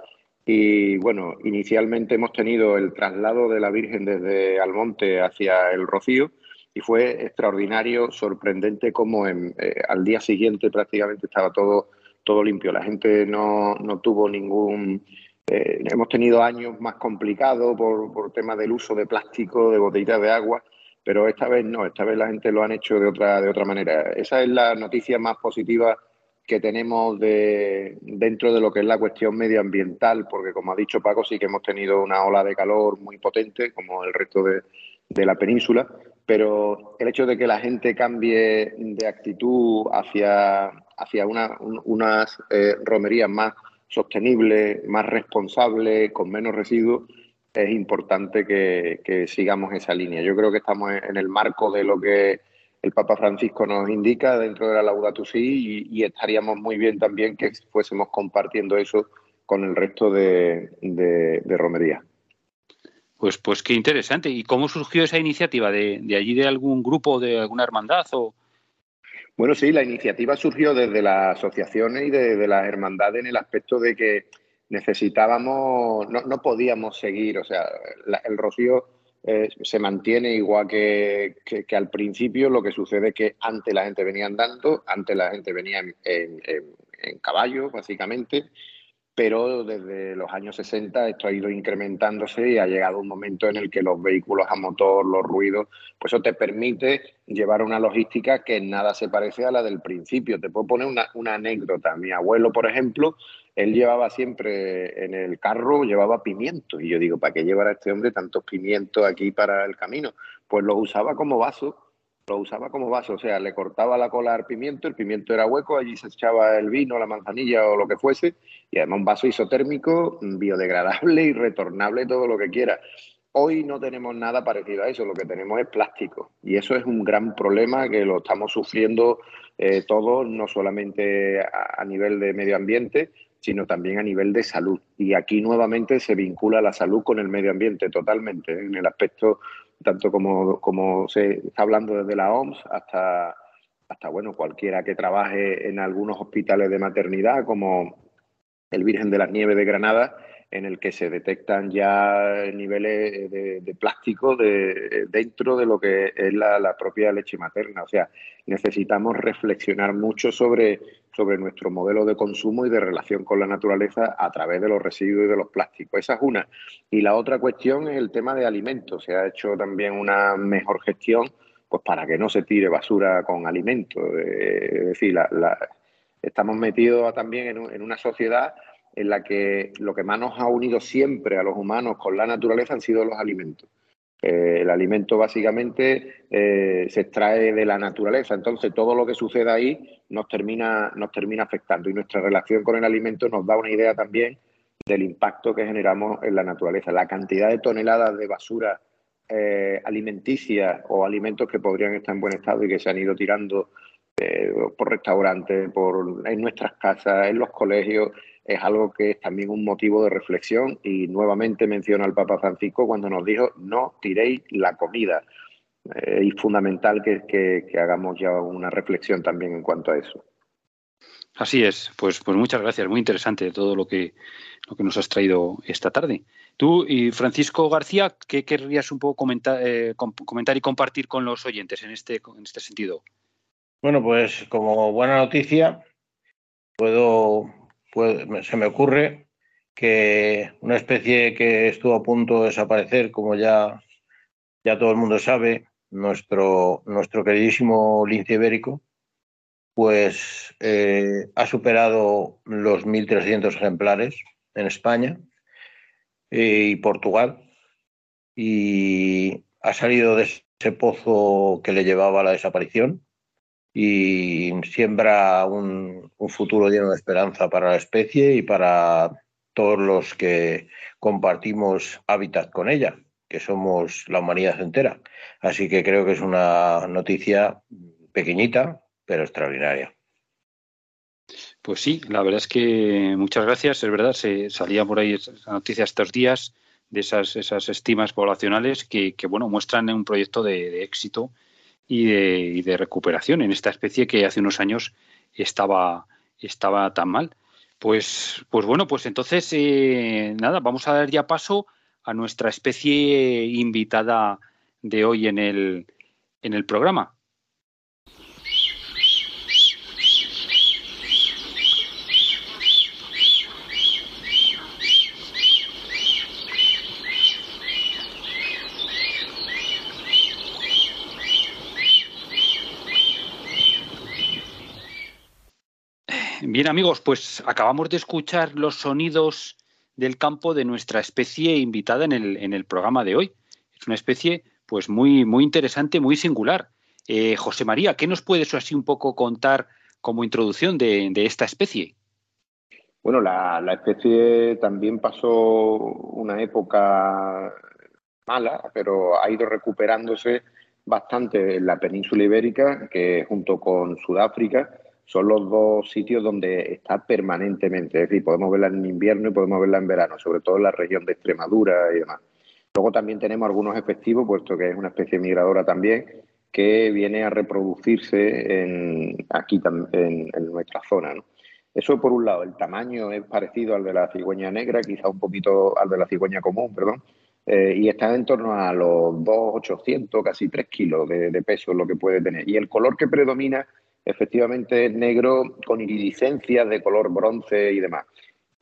S6: y bueno, inicialmente hemos tenido el traslado de la Virgen desde Almonte hacia el Rocío y fue extraordinario, sorprendente como en, eh, al día siguiente prácticamente estaba todo, todo limpio. La gente no, no tuvo ningún... Eh, hemos tenido años más complicados por, por tema del uso de plástico, de botellitas de agua, pero esta vez no, esta vez la gente lo han hecho de otra, de otra manera. Esa es la noticia más positiva que tenemos de, dentro de lo que es la cuestión medioambiental, porque como ha dicho Paco, sí que hemos tenido una ola de calor muy potente, como el resto de, de la península, pero el hecho de que la gente cambie de actitud hacia, hacia una, un, unas eh, romerías más sostenibles, más responsables, con menos residuos, es importante que sigamos esa línea. Yo creo que estamos en el marco de lo que el Papa Francisco nos indica dentro de la Laudato Si y, y estaríamos muy bien también que fuésemos compartiendo eso con el resto de, de, de romerías.
S8: Pues, pues qué interesante. ¿Y cómo surgió esa iniciativa? ¿De, de allí de algún grupo, de alguna hermandad? O...
S6: Bueno, sí, la iniciativa surgió desde las asociaciones y de, de las hermandades en el aspecto de que necesitábamos, no, no podíamos seguir, o sea, la, el rocío eh, se mantiene igual que, que, al principio. Lo que sucede es que antes la gente venía andando, antes la gente venía en, en, en caballo, básicamente, pero desde los años 60 esto ha ido incrementándose y ha llegado un momento en el que los vehículos a motor, los ruidos, pues eso te permite llevar una logística que nada se parece a la del principio. Te puedo poner una, una anécdota. Mi abuelo, por ejemplo, él llevaba siempre en el carro, llevaba pimientos. Y yo digo, ¿para qué llevará este hombre tantos pimientos aquí para el camino? Pues los usaba como vaso, lo usaba como vaso, o sea, le cortaba la cola al pimiento, el pimiento era hueco, allí se echaba el vino, la manzanilla o lo que fuese, y además un vaso isotérmico, biodegradable y retornable, todo lo que quiera. Hoy no tenemos nada parecido a eso, lo que tenemos es plástico y eso es un gran problema que lo estamos sufriendo eh, todos, no solamente a nivel de medio ambiente, sino también a nivel de salud. Y aquí nuevamente se vincula la salud con el medio ambiente totalmente, ¿eh? en el aspecto tanto como, como se está hablando desde la OMS hasta, hasta bueno, cualquiera que trabaje en algunos hospitales de maternidad, como el Virgen de las Nieves de Granada, en el que se detectan ya niveles de, de plástico de, dentro de lo que es la, propia leche materna. O sea, necesitamos reflexionar mucho sobre, sobre nuestro modelo de consumo y de relación con la naturaleza a través de los residuos y de los plásticos. Esa es una. Y la otra cuestión es el tema de alimentos. Se ha hecho también una mejor gestión pues para que no se tire basura con alimentos. Es decir, la, estamos metidos también en, en una sociedad en la que lo que más nos ha unido siempre a los humanos con la naturaleza han sido los alimentos. Eh, el alimento básicamente eh, se extrae de la naturaleza, entonces todo lo que sucede ahí nos termina, nos termina afectando y nuestra relación con el alimento nos da una idea también del impacto que generamos en la naturaleza. La cantidad de toneladas de basura eh, alimenticia o alimentos que podrían estar en buen estado y que se han ido tirando eh, por restaurantes, por, en nuestras casas, en los colegios, es algo que es también un motivo de reflexión y nuevamente menciona al Papa Francisco cuando nos dijo no tiréis la comida. Eh, y fundamental que, que, que, hagamos ya una reflexión también en cuanto a eso.
S8: Así es, pues, pues muchas gracias, muy interesante todo lo que, lo que nos has traído esta tarde. Tú y Francisco García, ¿qué querrías un poco comentar, eh, comentar y compartir con los oyentes en este, en este sentido?
S7: Bueno, pues como buena noticia, puedo pues, se me ocurre que una especie que estuvo a punto de desaparecer, como ya ya todo el mundo sabe, nuestro, nuestro queridísimo lince ibérico, pues eh, ha superado los 1.300 ejemplares en España eh, y Portugal y ha salido de ese pozo que le llevaba a la desaparición y siembra un, un futuro lleno de esperanza para la especie y para todos los que compartimos hábitat con ella, que somos la humanidad entera. Así que creo que es una noticia pequeñita, pero extraordinaria.
S8: Pues sí, la verdad es que muchas gracias. Es verdad, se salía por ahí esa noticia estos días de esas, esas estimas poblacionales que, que bueno, muestran un proyecto de, de éxito y de, y de, recuperación en esta especie que hace unos años estaba, estaba tan mal. Pues, pues bueno, pues entonces, eh, nada, vamos a dar ya paso a nuestra especie invitada de hoy en el, en el programa. Bien amigos, pues acabamos de escuchar los sonidos del campo de nuestra especie invitada en el, programa de hoy. Es una especie pues muy, muy interesante, muy singular. Eh, José María, ¿qué nos puedes así un poco contar como introducción de, esta especie?
S6: Bueno, la, especie también pasó una época mala, pero ha ido recuperándose bastante en la península ibérica, que junto con Sudáfrica son los dos sitios donde está permanentemente. Es decir, podemos verla en invierno y podemos verla en verano, sobre todo en la región de Extremadura y demás. Luego también tenemos algunos efectivos, puesto que es una especie migradora también, que viene a reproducirse en, aquí en, en nuestra zona. Eso por un lado, el tamaño es parecido al de la cigüeña negra, quizá un poquito al de la cigüeña común, perdón, eh, y está en torno a los 2,800, casi 3 kilos de, de peso lo que puede tener. Y el color que predomina efectivamente negro con iridiscencias de color bronce y demás.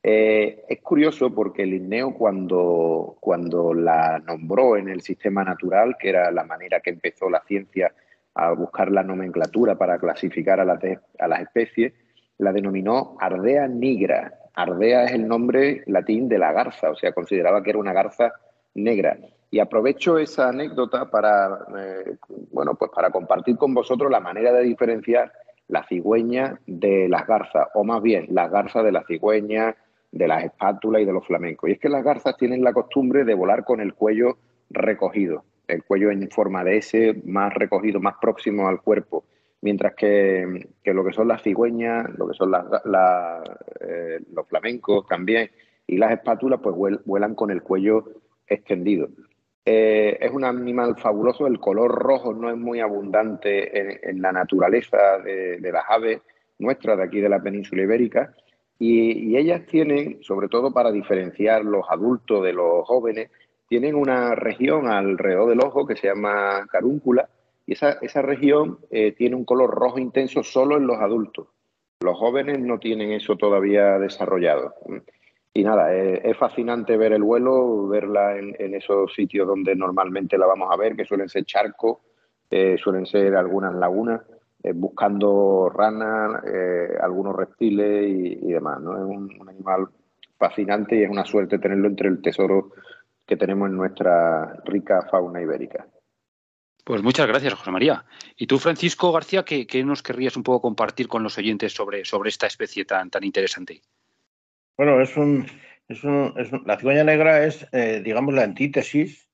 S6: Eh, es curioso porque Linneo cuando, cuando la nombró en el sistema natural, que era la manera que empezó la ciencia a buscar la nomenclatura para clasificar a las, a las especies, la denominó Ardea nigra. Ardea es el nombre latín de la garza, o sea, consideraba que era una garza negra. Y aprovecho esa anécdota para, eh, bueno, pues para compartir con vosotros la manera de diferenciar la cigüeña de las garzas, o más bien las garzas de la cigüeña, de las espátulas y de los flamencos. Y es que las garzas tienen la costumbre de volar con el cuello recogido, el cuello en forma de S, más recogido, más próximo al cuerpo, mientras que, que lo que son las cigüeñas, lo que son las, la, eh, los flamencos también, y las espátulas, pues vuelan con el cuello extendido. Eh, es un animal fabuloso, el color rojo no es muy abundante en, la naturaleza de, las aves nuestras de aquí de la península ibérica y, y, ellas tienen, sobre todo para diferenciar los adultos de los jóvenes, tienen una región alrededor del ojo que se llama carúncula y esa, esa región eh, tiene un color rojo intenso solo en los adultos. Los jóvenes no tienen eso todavía desarrollado. Y nada, es, es, fascinante ver el vuelo, verla en, esos sitios donde normalmente la vamos a ver, que suelen ser charcos, eh, suelen ser algunas lagunas, eh, buscando ranas, eh, algunos reptiles y, demás. ¿no? Es un, un, animal fascinante y es una suerte tenerlo entre el tesoro que tenemos en nuestra rica fauna ibérica.
S8: Pues muchas gracias, José María. Y tú, Francisco García, ¿qué, qué nos querrías un poco compartir con los oyentes sobre, sobre esta especie tan, tan interesante?
S7: Bueno, es un, es un, es la cigüeña negra es, eh, digamos, la antítesis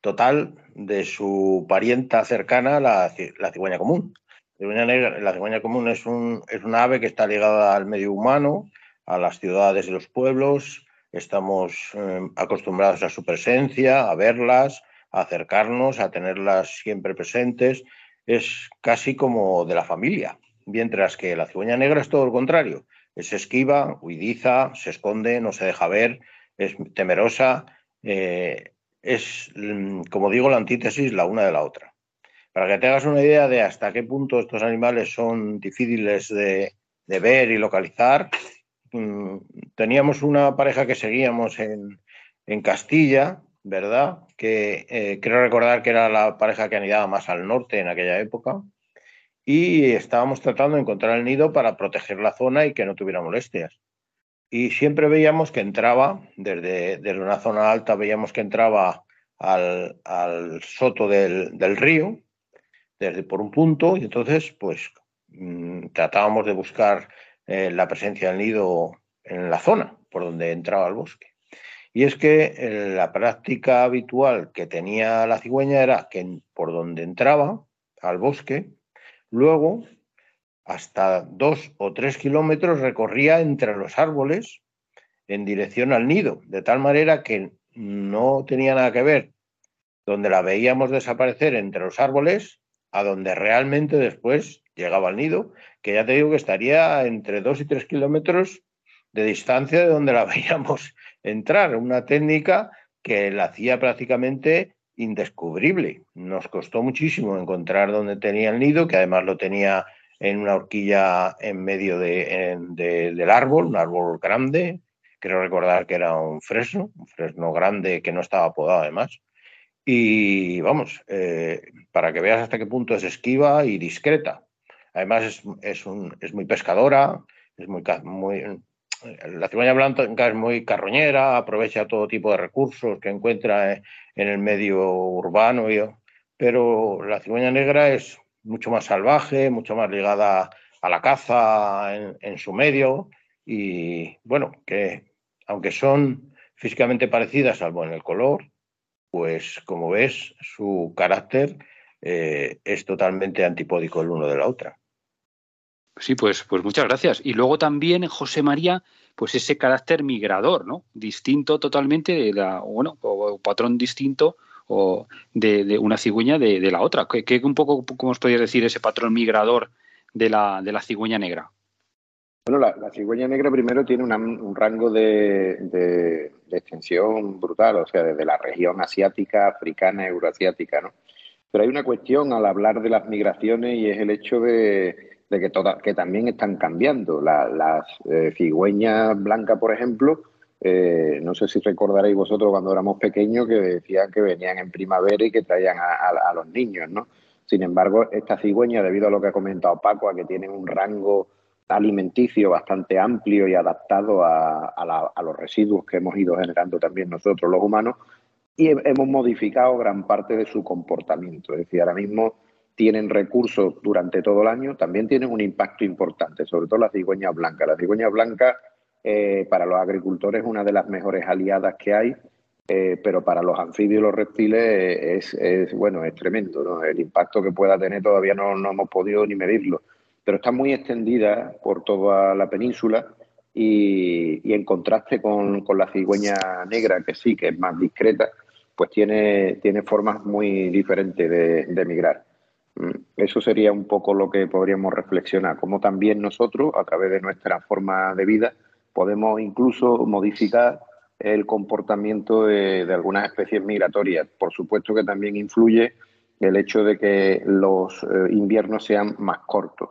S7: total de su parienta cercana, la, la cigüeña común. La cigüeña, negra, la cigüeña común es, un, es una ave que está ligada al medio humano, a las ciudades y los pueblos. Estamos eh, acostumbrados a su presencia, a verlas, a acercarnos, a tenerlas siempre presentes. Es casi como de la familia, mientras que la cigüeña negra es todo lo contrario es esquiva, huidiza, se esconde, no se deja ver, es temerosa, eh, es, mm, como digo, la antítesis la una de la otra. Para que te hagas una idea de hasta qué punto estos animales son difíciles de, ver y localizar, mmm, teníamos una pareja que seguíamos en, en Castilla ¿verdad? Que eh, creo recordar que era la pareja que anidaba más al norte en aquella época. Y estábamos tratando de encontrar el nido para proteger la zona y que no tuviera molestias. Y siempre veíamos que entraba, desde, una zona alta, veíamos que entraba al, al soto del, del río, desde por un punto, y entonces, pues, mm, tratábamos de buscar eh, la presencia del nido en la zona por donde entraba el bosque. Y es que eh, la práctica habitual que tenía la cigüeña era que por donde entraba al bosque, luego hasta dos o tres kilómetros recorría entre los árboles en dirección al nido, de tal manera que no tenía nada que ver donde la veíamos desaparecer entre los árboles a donde realmente después llegaba al nido, que ya te digo que estaría entre dos y tres kilómetros de distancia de donde la veíamos entrar, una técnica que la hacía prácticamente indescubrible. Nos costó muchísimo encontrar dónde tenía el nido, que además lo tenía en una horquilla en medio de- del árbol, un árbol grande, creo recordar que era un fresno, un fresno grande que no estaba podado además. Y vamos, eh, para que veas hasta qué punto es esquiva y discreta. Además es, es, un- es muy pescadora, es muy, muy, la cigüeña blanca es muy carroñera, aprovecha todo tipo de recursos que encuentra en, el medio urbano, pero la cigüeña negra es mucho más salvaje, mucho más ligada a la caza en, en su medio y bueno, que aunque son físicamente parecidas, salvo en el color, pues como ves, su carácter eh, es totalmente antipódico el uno de la otra.
S8: Sí, pues, pues muchas gracias. Y luego también, José María, pues ese carácter migrador, ¿no? Distinto totalmente de la, bueno, o, patrón distinto o de, de una cigüeña de, la otra. ¿Qué, qué un poco, cómo os podéis decir ese patrón migrador de la, de la cigüeña negra?
S6: Bueno, la, la cigüeña negra primero tiene un rango de, de- de extensión brutal, o sea, desde la región asiática, africana, euroasiática, ¿no? Pero hay una cuestión al hablar de las migraciones y es el hecho de, de que, todas, que también están cambiando. La- las eh, cigüeñas blancas, por ejemplo, eh, no sé si recordaréis vosotros cuando éramos pequeños que decían que venían en primavera y que traían a, los niños, ¿no? Sin embargo, esta cigüeña, debido a lo que ha comentado Paco, a que tienen un rango alimenticio bastante amplio y adaptado a, a los residuos que hemos ido generando también nosotros los humanos, y he- hemos modificado gran parte de su comportamiento. Es decir, ahora mismo tienen recursos durante todo el año, también tienen un impacto importante, sobre todo la cigüeña blanca. La cigüeña blanca eh, para los agricultores es una de las mejores aliadas que hay, eh, pero para los anfibios y los reptiles eh, es, bueno, es tremendo. El impacto que pueda tener todavía no, hemos podido ni medirlo, pero está muy extendida por toda la península y, en contraste con, con la cigüeña negra, que sí, que es más discreta, pues tiene, tiene formas muy diferentes de, de migrar. Mm, Eso sería un poco lo que podríamos reflexionar, cómo también nosotros, a través de nuestra forma de vida, podemos incluso modificar el comportamiento de, algunas especies migratorias. Por supuesto que también influye el hecho de que los eh, inviernos sean más cortos.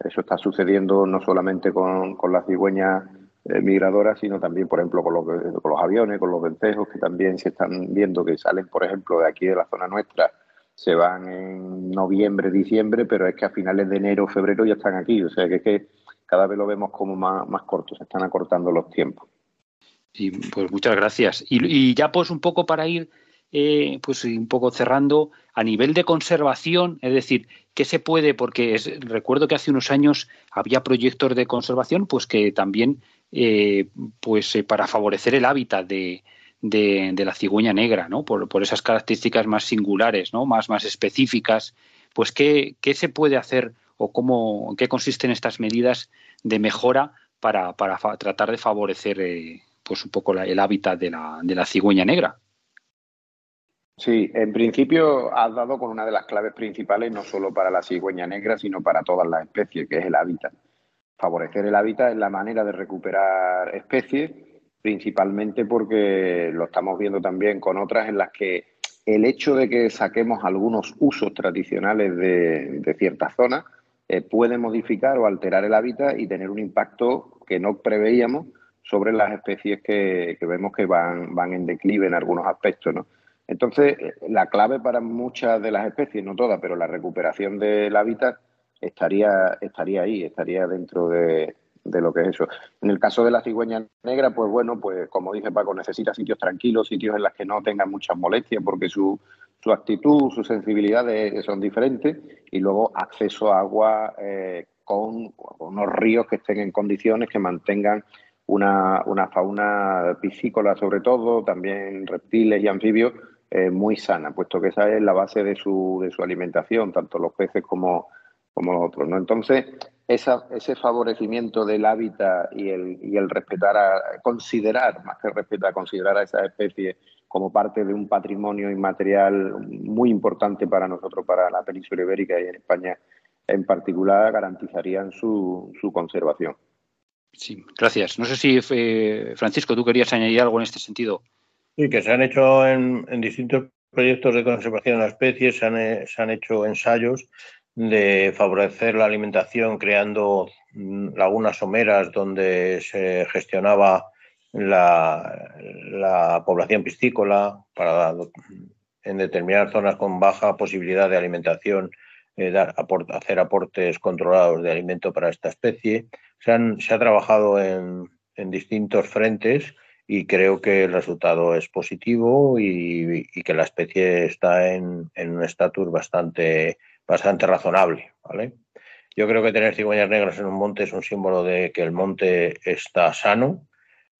S6: Eso está sucediendo no solamente con, con las cigüeñas eh, migradoras, sino también, por ejemplo, con los, con los aviones, con los vencejos, que también se están viendo que salen, por ejemplo, de aquí de la zona nuestra, se van en noviembre, diciembre, pero es que a finales de enero, febrero ya están aquí. O sea que es que cada vez lo vemos como más, más corto, se están acortando los tiempos.
S8: Y pues muchas gracias. Y, ya pues un poco para ir eh, pues un poco cerrando, a nivel de conservación, es decir, ¿qué se puede? Porque recuerdo que hace unos años había proyectos de conservación, pues que también, eh, pues eh, para favorecer el hábitat de, de, la cigüeña negra, ¿no? Por, por esas características más singulares, ¿no? Más, más específicas. Pues ¿qué, qué se puede hacer o cómo, qué consisten estas medidas de mejora para, para tratar de favorecer eh, pues un poco el hábitat de la, de la cigüeña negra?
S6: Sí, en principio has dado con una de las claves principales, no solo para la cigüeña negra, sino para todas las especies, que es el hábitat. Favorecer el hábitat es la manera de recuperar especies, principalmente porque lo estamos viendo también con otras en las que el hecho de que saquemos algunos usos tradicionales de, ciertas zonas eh, puede modificar o alterar el hábitat y tener un impacto que no preveíamos sobre las especies que, que vemos que van, van en declive en algunos aspectos, ¿no? Entonces, eh, la clave para muchas de las especies, no todas, pero la recuperación del hábitat estaría, estaría ahí, estaría dentro de, de lo que es eso. En el caso de la cigüeña negra, pues bueno, pues como dice Paco, necesita sitios tranquilos, sitios en los que no tengan muchas molestias, porque su, su actitud, sus sensibilidades son diferentes, y luego acceso a agua eh, con, unos ríos que estén en condiciones que mantengan una, una fauna piscícola sobre todo, también reptiles y anfibios, eh, muy sana, puesto que esa es la base de su, de su alimentación, tanto los peces como, como los otros. ¿no? Entonces, esa, ese favorecimiento del hábitat y el, y el respetar, a, considerar, más que respetar, considerar a esas especies como parte de un patrimonio inmaterial muy importante para nosotros, para la península ibérica y en España en particular, garantizarían su, su conservación.
S8: Sí, gracias. No sé si, eh, Francisco, tú querías añadir algo en este sentido.
S7: Sí, que se han hecho en, en distintos proyectos de conservación de la especie, se han, se han hecho ensayos de favorecer la alimentación creando mm, lagunas someras donde se gestionaba la, la población piscícola para en determinadas zonas con baja posibilidad de alimentación eh, dar, hacer aportes controlados de alimento para esta especie. Se, han, se ha trabajado en, en, distintos frentes y creo que el resultado es positivo y, y que la especie está en, en un estatus bastante, bastante razonable. ¿vale? Yo creo que tener cigüeñas negras en un monte es un símbolo de que el monte está sano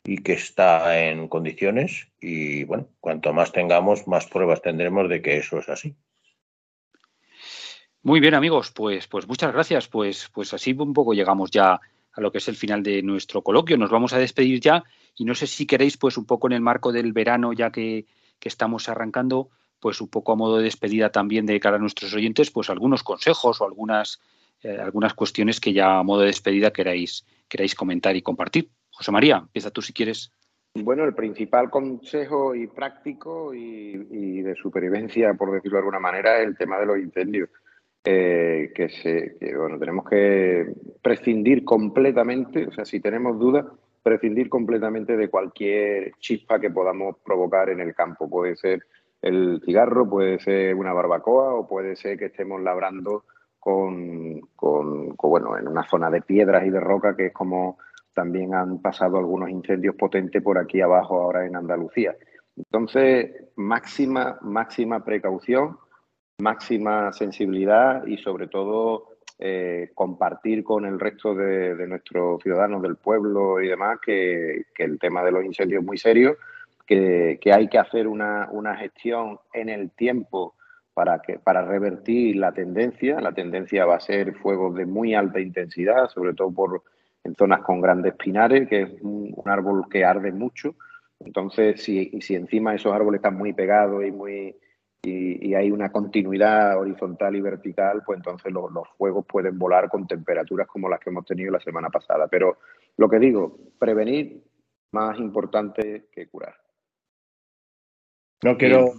S7: y que está en condiciones y bueno, cuanto más tengamos, más pruebas tendremos de que eso es así.
S8: Muy bien, amigos, pues, pues muchas gracias. Pues, pues así un poco llegamos ya a lo que es el final de nuestro coloquio. Nos vamos a despedir ya y no sé si queréis, pues un poco en el marco del verano, ya que, que estamos arrancando, pues un poco a modo de despedida también de cara a nuestros oyentes, pues algunos consejos o algunas, eh, algunas cuestiones que ya a modo de despedida queráis, queráis comentar y compartir. José María, empieza tú si quieres.
S6: Bueno, el principal consejo y práctico y, de supervivencia, por decirlo de alguna manera, es el tema de los incendios. Eh, que, se, bueno, tenemos que prescindir completamente, o sea, si tenemos dudas, prescindir completamente de cualquier chispa que podamos provocar en el campo. Puede ser el cigarro, puede ser una barbacoa o puede ser que estemos labrando con, con, bueno, en una zona de piedras y de roca, que es como también han pasado algunos incendios potentes por aquí abajo ahora en Andalucía. Entonces, máxima, máxima precaución máxima sensibilidad y sobre todo eh, compartir con el resto de, de, nuestros ciudadanos del pueblo y demás que, que, el tema de los incendios es muy serio, que, que hay que hacer una, una, gestión en el tiempo para, que, para revertir la tendencia. La tendencia va a ser fuegos de muy alta intensidad, sobre todo por, en zonas con grandes pinares, que es un, árbol que arde mucho. Entonces, si, si encima esos árboles están muy pegados y muy y, y, hay una continuidad horizontal y vertical, pues entonces los, los, fuegos pueden volar con temperaturas como las que hemos tenido la semana pasada. Pero lo que digo, prevenir más importante que curar.
S7: No quiero,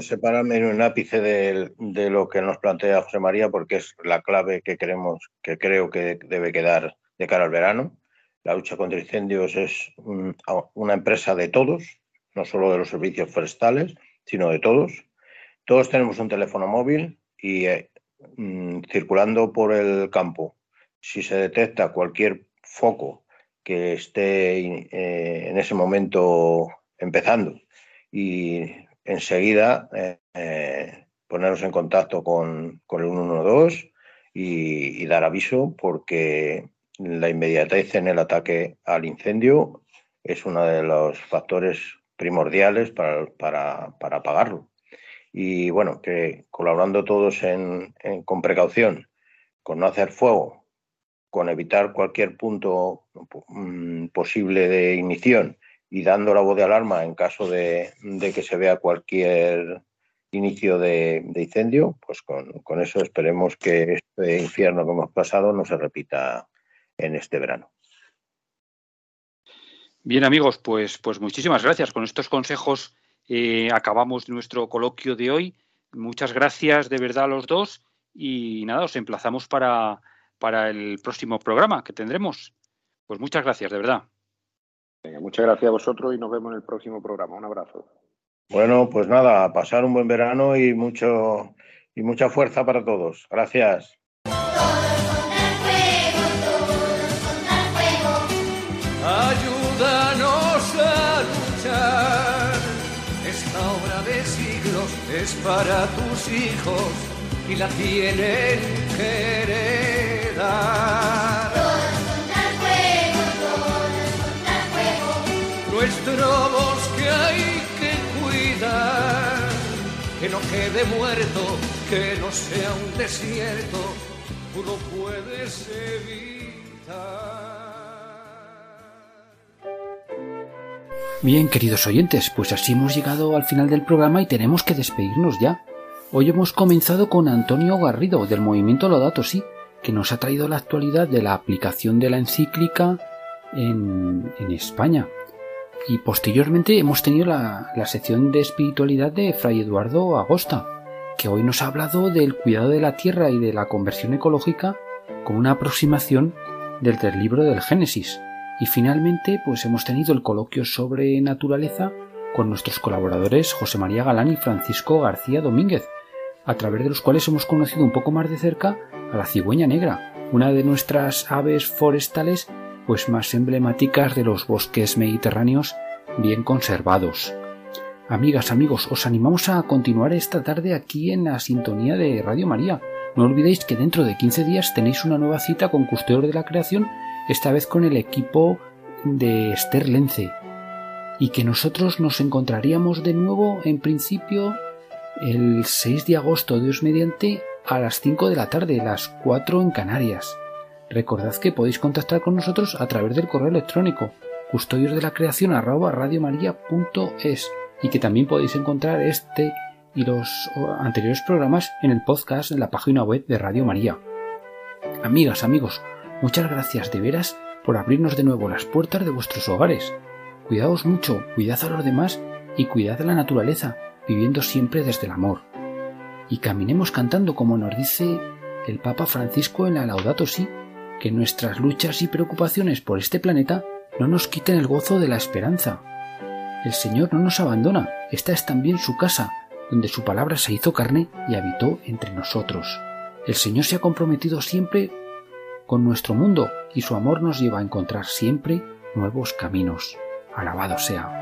S7: separarme en un ápice de, de, lo que nos plantea José María porque es la clave que queremos, que creo que debe quedar de cara al verano. La lucha contra incendios es un, una empresa de todos, no solo de los servicios forestales, sino de todos todos tenemos un teléfono móvil y eh, mmm, circulando por el campo, si se detecta cualquier foco que esté eh, en ese momento empezando y enseguida eh, eh, ponernos en contacto con, con el 112 y, y, dar aviso porque la inmediatez en el ataque al incendio es uno de los factores primordiales para, para, para apagarlo. Y bueno, que colaborando todos en, con precaución, con no hacer fuego, con evitar cualquier punto mm, posible de ignición y dando la voz de alarma en caso de, que se vea cualquier inicio de, de incendio, pues con, con, eso esperemos que este infierno que hemos pasado no se repita en este verano.
S8: Bien amigos, pues, pues muchísimas gracias. Con estos consejos eh, acabamos nuestro coloquio de hoy. Muchas gracias de verdad a los dos y nada, os emplazamos para, para el próximo programa que tendremos. Pues muchas gracias, de verdad.
S6: Venga, muchas gracias a vosotros y nos vemos en el próximo programa. Un abrazo.
S7: Bueno, pues nada, pasar un buen verano y mucho y mucha fuerza para todos. Gracias.
S9: Ayúdanos a luchar. Esta obra de siglos es para tus hijos y la tienen que heredar. Nuestro bosque hay que cuidar, que no quede muerto, que no sea un desierto.
S1: Bien, queridos oyentes, pues así hemos llegado al final del programa y tenemos que despedirnos ya. Hoy hemos comenzado con Antonio Garrido del movimiento Laudato Si, que nos ha traído la actualidad de la aplicación de la encíclica en, en España. Y posteriormente hemos tenido la, la sección de espiritualidad de Fray Eduardo Agosta, que hoy nos ha hablado del cuidado de la tierra y de la conversión ecológica con una aproximación del, del libro del Génesis. Y finalmente, pues hemos tenido el coloquio sobre naturaleza con nuestros colaboradores José María Galán y Francisco García Domínguez, a través de los cuales hemos conocido un poco más de cerca a la cigüeña negra, una de nuestras aves forestales pues más emblemáticas de los bosques mediterráneos bien conservados. Amigas, amigos, os animamos a continuar esta tarde aquí en la sintonía de Radio María. No olvidéis que dentro de 15 días tenéis una nueva cita con Custodios de la Creación, esta vez con el equipo de Esther Lence. Y que nosotros nos encontraríamos de nuevo, en principio, el 6 de agosto, Dios mediante, a las 5 de la tarde, las 4 en Canarias. Recordad que podéis contactar con nosotros a través del correo electrónico custodios de la creación y que también podéis encontrar este y los anteriores programas en el podcast en la página web de Radio María. Amigas, amigos, muchas gracias de veras por abrirnos de nuevo las puertas de vuestros hogares. Cuidaos mucho, cuidad a los demás y cuidad a la naturaleza, viviendo siempre desde el amor. Y caminemos cantando como nos dice el Papa Francisco en la Laudato Si, que nuestras luchas y preocupaciones por este planeta no nos quiten el gozo de la esperanza. El Señor no nos abandona, esta es también su casa, donde su palabra se hizo carne y habitó entre nosotros. El Señor se ha comprometido siempre con nuestro mundo y su amor nos lleva a encontrar siempre nuevos caminos. Alabado sea.